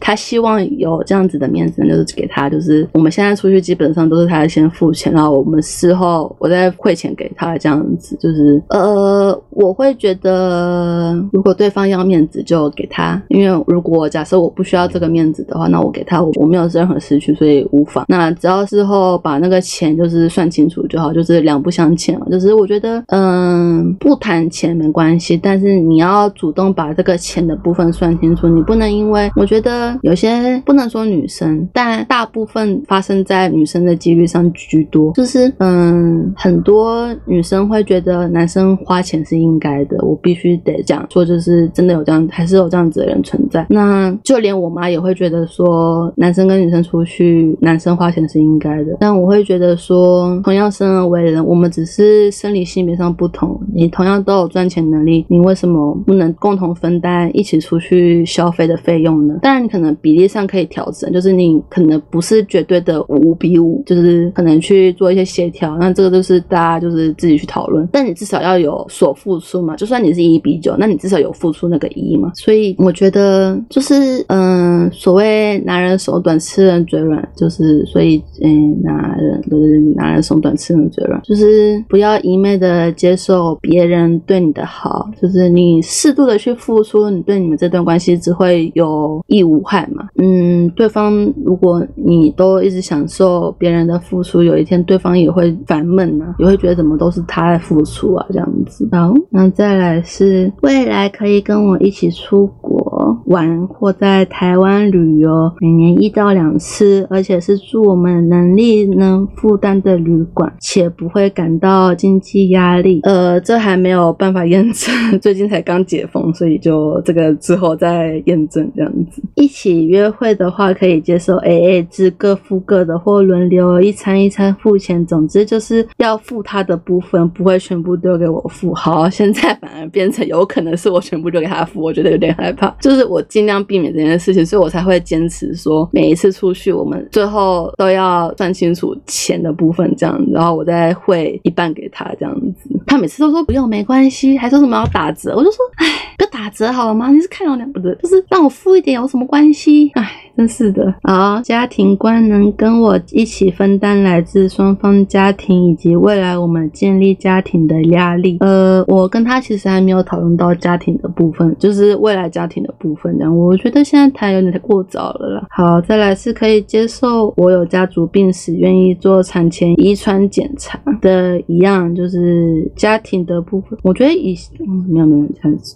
他希望有这样子的面子，就是给他，就是我们现在出去基本上都是他先付钱，然后我们事后我再汇钱给他，这样子就是呃，我会觉得如果对方要面子就给他，因为如果假设我不需要这个面子的话，那我给他我我没有任何失去，所以无妨。那只要事后把那个钱就是算清楚就好，就是两不相欠嘛。就是我觉得，嗯，不谈钱没关系，但是你要主动把这个钱的部分算清楚。你不能因为我觉得有些不能说女生，但大部分发生在女生的几率上居多。就是嗯，很多女生会觉得男生花钱是应该的，我必须得讲说，就是真的有这样，还是有这样子的人存在。那就连我妈也会觉得说，男生跟女生出去，男生花钱是应该的。但我会觉得说，同样生而为人，我们只是生理性别上不同。你同样都有赚钱能力，你为什么不能共同分担一起出去消费的费用呢？当然，你可能比例上可以调整，就是你可能不是绝对的五比五，就是可能去做一些协调。那这个就是大家就是自己去讨论。但你至少要有所付出嘛，就算你是一比九，那你至少有付出那个一嘛。所以我觉得就是嗯，所谓拿人手短，吃人嘴软，就是所以嗯，拿人都是拿人送短，吃人嘴软，就是不要一昧的接受别人对你的好，就是你适度的去付出，你对你们这段关系只会有益无害嘛。嗯，对方如果你都一直享受别人的付出，有一天对方也会烦闷啊，也会觉得怎么都是他在付出啊这样子。好，那再来是未来可以跟我一起出国玩或在台湾旅游，每年一到两次，而且是住我们能力能负担的旅馆，且不会感到经济压力。呃，这还没有办法验证，最近才刚解封，所以就这个之后再验证这样子。一起约会的话，可以接受 A A 制，各付各的，或轮流一餐一餐付钱。总之就是要付他的部分，不会全部丢给我付。好，现在反而变成有可能是我全部丢给他付，我觉得有点害怕。就是我尽量避免这件事情，所以我才会坚持说，每一次出去我们最后都要算清楚钱的部分，这样，然后我再汇一半给他，这样子。他每次都说不用，没关系，还说什么要打折，我就说，哎，不打折好了吗？你是看到两不对，就是让我付一点有什么关系？哎。真是的，好，家庭观能跟我一起分担来自双方家庭以及未来我们建立家庭的压力。呃，我跟他其实还没有讨论到家庭的部分，就是未来家庭的部分。这样，我觉得现在谈有点太过早了啦。好，再来是可以接受我有家族病史，愿意做产前遗传检查的一样，就是家庭的部分。我觉得以嗯没有没有，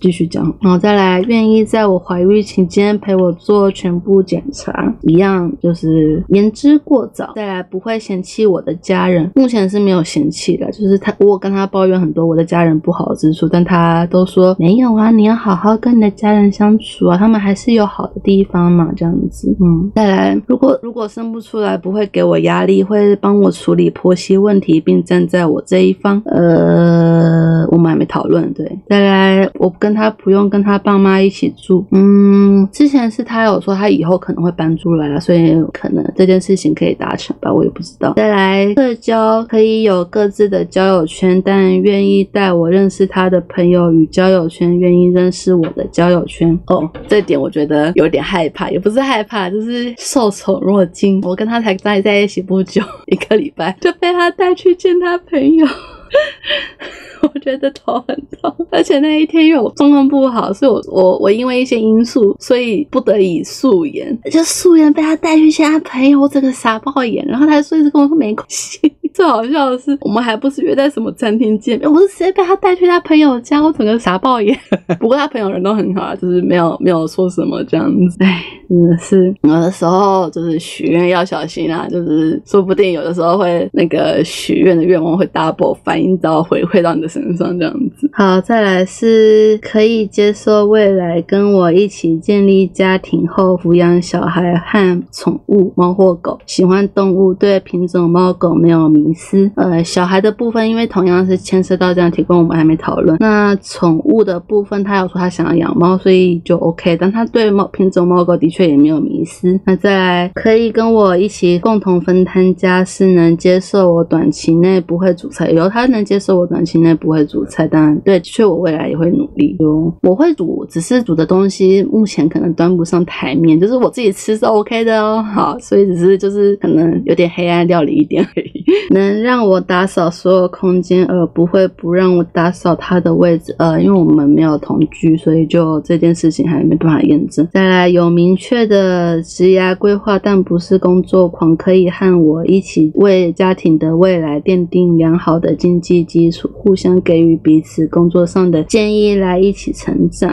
继续讲。然后再来，愿意在我怀孕期间陪我做全部检。查一样就是言之过早，再来不会嫌弃我的家人，目前是没有嫌弃的，就是他我跟他抱怨很多我的家人不好之处，但他都说没有啊，你要好好跟你的家人相处啊，他们还是有好的地方嘛，这样子，嗯，再来如果如果生不出来，不会给我压力，会帮我处理婆媳问题，并站在我这一方，呃，我们还没讨论，对，再来我跟他不用跟他爸妈一起住，嗯，之前是他有说他以后可能。会搬出来了，所以可能这件事情可以达成吧，我也不知道。再来，社交可以有各自的交友圈，但愿意带我认识他的朋友与交友圈，愿意认识我的交友圈。哦，这点我觉得有点害怕，也不是害怕，就是受宠若惊。我跟他才在在一起不久，一个礼拜就被他带去见他朋友。我觉得头很痛，而且那一天因为我状况不好，所以我我我因为一些因素，所以不得已素颜，就素颜被他带去见他朋友，我整个傻爆眼，然后他说一直跟我说没关系。最好笑的是，我们还不是约在什么餐厅见面，我是直接被他带去他朋友家，我整个傻爆眼。不过他朋友人都很好啊，就是没有没有说什么这样子。哎，真的是有的时候就是许愿要小心啊，就是说不定有的时候会那个许愿的愿望会 double 翻反应到回馈到你的身上这样子。好，再来是可以接受未来跟我一起建立家庭后抚养小孩和宠物猫或狗，喜欢动物，对品种猫狗没有迷。失，呃，小孩的部分，因为同样是牵涉到这样提供，我们还没讨论。那宠物的部分，他有说他想要养猫，所以就 OK。但他对猫品种猫狗的确也没有迷思。那再来，可以跟我一起共同分摊家事，能接受我短期内不会煮菜，有他不能接受我短期内不会煮菜，当然对，的确我未来也会努力。我会煮，只是煮的东西目前可能端不上台面，就是我自己吃是 OK 的哦。好，所以只是就是可能有点黑暗料理一点而已。能让我打扫所有空间，而不会不让我打扫他的位置。呃，因为我们没有同居，所以就这件事情还没办法验证。再来，有明确的职业规划，但不是工作狂，可以和我一起为家庭的未来奠定良好的经经济基础，互相给予彼此工作上的建议，来一起成长。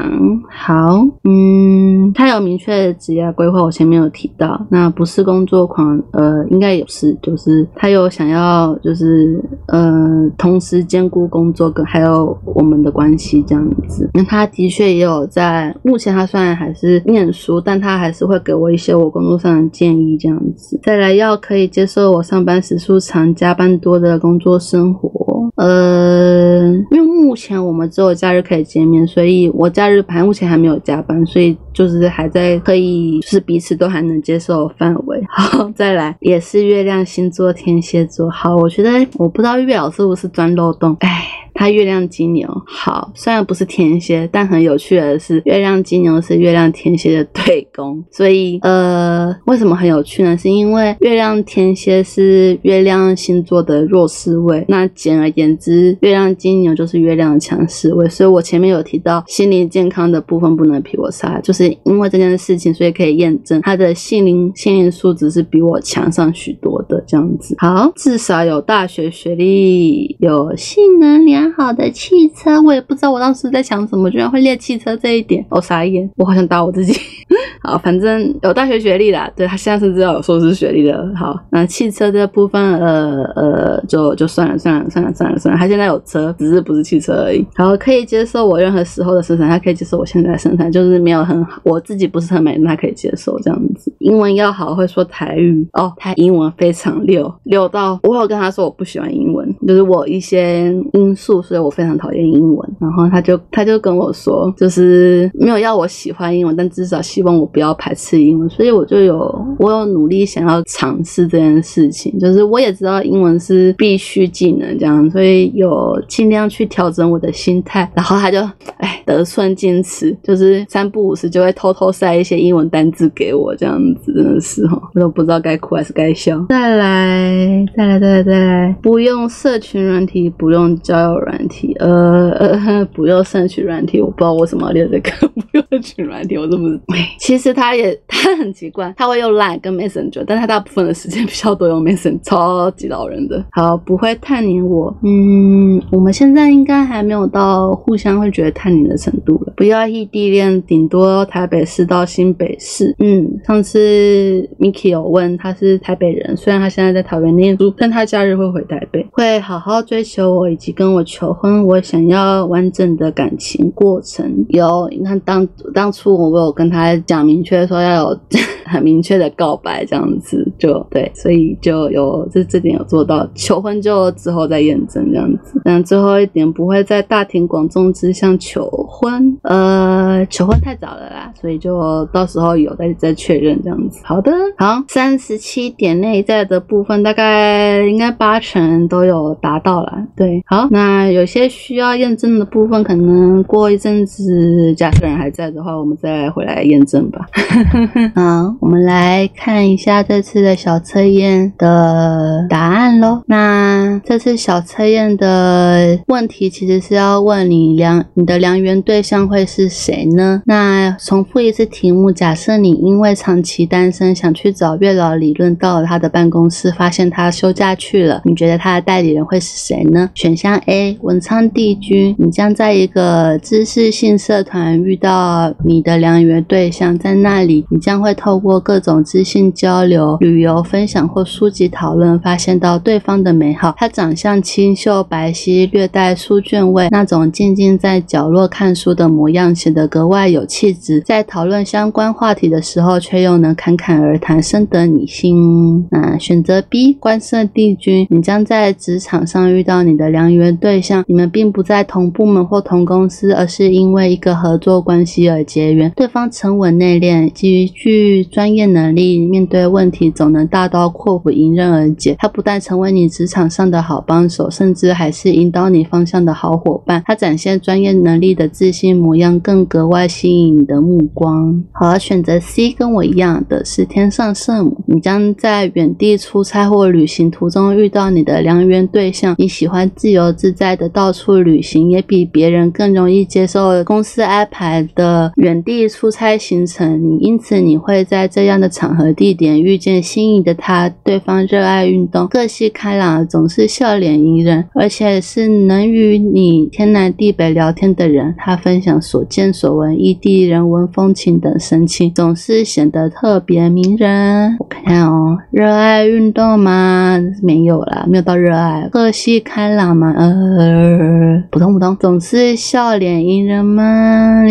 好，嗯，他有明确的职业规划，我前面有提到，那不是工作狂，呃，应该也是，就是他有想。要就是呃，同时兼顾工作跟还有我们的关系这样子。那他的确也有在，目前他虽然还是念书，但他还是会给我一些我工作上的建议这样子。再来要可以接受我上班时数长、加班多的工作生活。呃，因为目前我们只有假日可以见面，所以我假日排目前还没有加班，所以就是还在可以，就是彼此都还能接受范围。好，再来也是月亮星座天蝎座。好，我觉得我不知道月老是不是钻漏洞，哎。他月亮金牛。好，虽然不是天蝎，但很有趣的是，月亮金牛是月亮天蝎的对宫。所以，呃，为什么很有趣呢？是因为月亮天蝎是月亮星座的弱势位。那简而言之，月亮金牛就是月亮强势位。所以我前面有提到心理健康的部分不能比我差，就是因为这件事情，所以可以验证他的心灵心灵素质是比我强上许多的这样子。好，至少有大学学历，有性能量良好的汽车。我也不知道我当时在想什么，居然会练汽车这一点，我傻眼，我好想打我自己。好，反正有大学学历啦，对他现在是知道有硕士学历的。好，那汽车这部分，呃呃，就就算了算了算了算了算了，他现在有车，只是不是汽车而已。好，可以接受我任何时候的身材，他可以接受我现在的生产，就是没有很好，我自己不是很美，他可以接受这样子。英文要好，会说台语哦，他英文非常溜，溜到我有跟他说我不喜欢英文，就是我一些因素，所以我非常讨厌英文。然后他就他就跟我说，就是没有要我喜欢英文，但至少希望我不要排斥英文。所以我就有我有努力想要尝试这件事情，就是我也知道英文是必须技能这样，所以有尽量去调整我的心态。然后他就哎得寸进尺，就是三不五时就会偷偷塞一些英文单字给我这样子，真的是哈，我都不知道该哭还是该笑。再来再来再来再来，不用社群软体，不用交友软体，呃呃。不用社群软体，我不知道为什么要练这个。不用社群软体，我这么 其实他也他很奇怪，他会用 Line 跟 Messenger，但他大部分的时间比较多用 Messenger，超级老人的。好，不会探你我，嗯，我们现在应该还没有到互相会觉得探你的程度了。不要异地恋，顶多台北市到新北市。嗯，上次 Miki 有问他是台北人，虽然他现在在桃园念书，但他假日会回台北，会好好追求我以及跟我求婚。我想要完。整的感情过程有，你看当当初我有跟他讲明确说要有很明确的告白这样子，就对，所以就有这这点有做到，求婚就之后再验证这样子。那最后一点不会在大庭广众之下求婚，呃，求婚太早了啦，所以就到时候有再再确认这样子。好的，好，三十七点内在的部分大概应该八成都有达到了，对，好，那有些需要验证的部。分可能过一阵子，假设人还在的话，我们再回来验证吧。好，我们来看一下这次的小测验的答案喽。那这次小测验的问题其实是要问你良你的良缘对象会是谁呢？那重复一次题目：假设你因为长期单身，想去找月老理论，到了他的办公室，发现他休假去了，你觉得他的代理人会是谁呢？选项 A：文昌帝君，你将。在一个知识性社团遇到你的良缘对象，在那里你将会透过各种知性交流、旅游分享或书籍讨论，发现到对方的美好。他长相清秀白皙，略带书卷味，那种静静在角落看书的模样显得格外有气质。在讨论相关话题的时候，却又能侃侃而谈，深得你心。那选择 B，官色帝君，你将在职场上遇到你的良缘对对象，你们并不在同部门。或同公司，而是因为一个合作关系而结缘。对方沉稳内敛，极具专业能力，面对问题总能大刀阔斧、迎刃而解。他不但成为你职场上的好帮手，甚至还是引导你方向的好伙伴。他展现专业能力的自信模样，更格外吸引你的目光。好，选择 C，跟我一样的是天上圣母。你将在远地出差或旅行途中遇到你的良缘对象。你喜欢自由自在在的到处旅行，也比。别人更容易接受公司安排的远地出差行程，因此你会在这样的场合地点遇见心仪的他。对方热爱运动，个性开朗，总是笑脸迎人，而且是能与你天南地北聊天的人。他分享所见所闻、异地人文风情等神情，总是显得特别迷人。我看哦，热爱运动吗？没有啦，没有到热爱。个性开朗吗？呃，呃普通普通，总。是笑脸迎人们？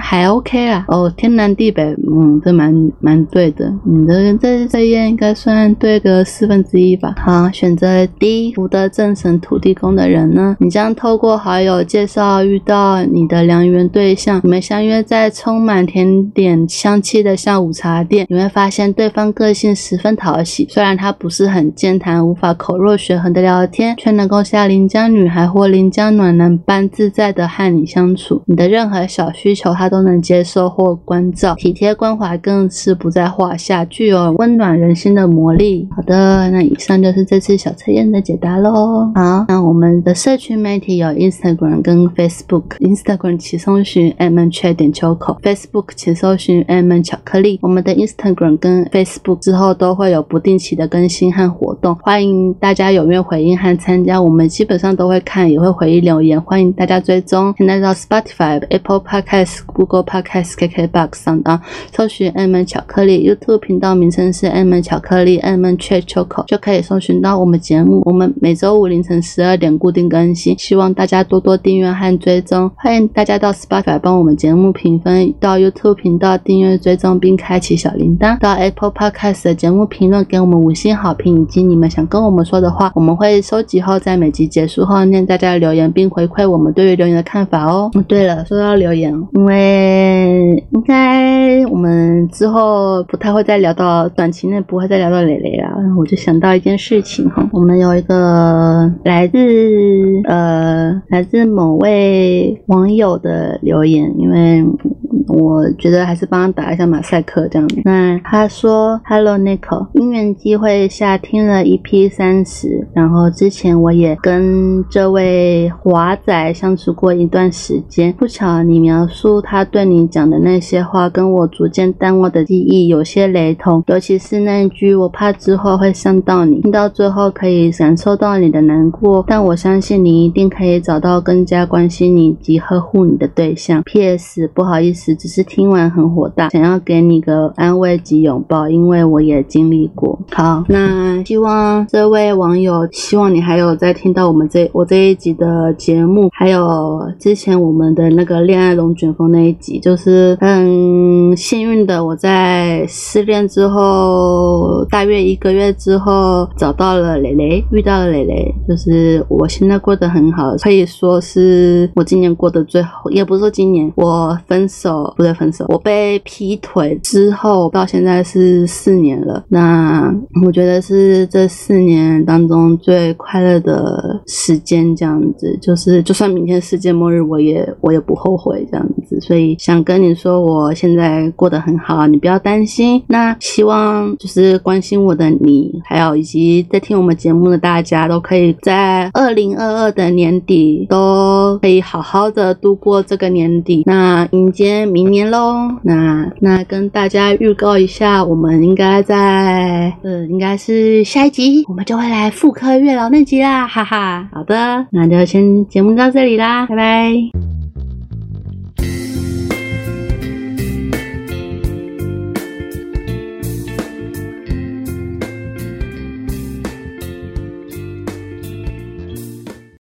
还 OK 啦。哦，天南地北，嗯，这蛮蛮对的。你的这这页应该算对个四分之一吧。好，选择第一福德正神土地公的人呢，你将透过好友介绍遇到你的良缘对象，你们相约在充满甜点香气的下午茶店，你会发现对方个性十分讨喜。虽然他不是很健谈，无法口若悬河的聊天，却能够像临江女孩或临江暖男般自在的和你相处。你的任何小需求，他都能接受或关照，体贴关怀更是不在话下，具有温暖人心的魔力。好的，那以上就是这次小测验的解答喽。好，那我们的社群媒体有 Instagram 跟 Facebook，Instagram 请搜寻 M 缺点秋口，Facebook 请搜寻 M 巧克力。我们的 Instagram 跟 Facebook 之后都会有不定期的更新和活动，欢迎大家踊跃回应和参加。我们基基本上都会看，也会回应留言，欢迎大家追踪。现在到 Spotify、Apple Podcast、Google Podcast、KKBox 上当搜寻 M 巧克力，YouTube 频道名称是 M 巧克力 M 缺秋口，就可以搜寻到我们节目。我们每周五凌晨十二点固定更新，希望大家多多订阅和追踪。欢迎大家到 Spotify 帮我们节目评分，到 YouTube 频道订阅追踪并开启小铃铛，到 Apple Podcast 的节目评论给我们五星好评，以及你们想跟我们说的话，我们会收集后在每集结束后念大家的留言，并回馈我们对于留言的看法哦。对了，说到留言，因为应该我们之后不太会再聊到短期内不会再聊到蕾蕾了，我就想到一件事情哈，我们有一个来自呃来自某位网友的留言，因为。我觉得还是帮他打一下马赛克这样子。那他说：“Hello Nico，因缘机会下听了 EP 三十，然后之前我也跟这位华仔相处过一段时间。不巧你描述他对你讲的那些话，跟我逐渐淡忘的记忆有些雷同，尤其是那句‘我怕之后会伤到你’，听到最后可以感受到你的难过，但我相信你一定可以找到更加关心你及呵护你的对象。P.S. 不好意思。”只是听完很火大，想要给你个安慰及拥抱，因为我也经历过。好，那希望这位网友，希望你还有在听到我我们这我这一集的节目，还有之前我们的那个恋爱龙卷风那一集，就是很幸运的，我在失恋之后大约一个月之后找到了蕾蕾，遇到了蕾蕾，就是我现在过得很好，可以说是我今年过得最好，也不是说今年我分手。不对，分手。我被劈腿之后到现在是四年了。那我觉得是这四年当中最快乐的时间，这样子。就是就算明天世界末日，我也我也不后悔这样子。所以想跟你说，我现在过得很好，你不要担心。那希望就是关心我的你，还有以及在听我们节目的大家，都可以在二零二二的年底都可以好好的度过这个年底。那迎接。明年喽，那那跟大家预告一下，我们应该在呃，应该是下一集，我们就会来复刻月老那集啦，哈哈。好的，那就先节目到这里啦，拜拜。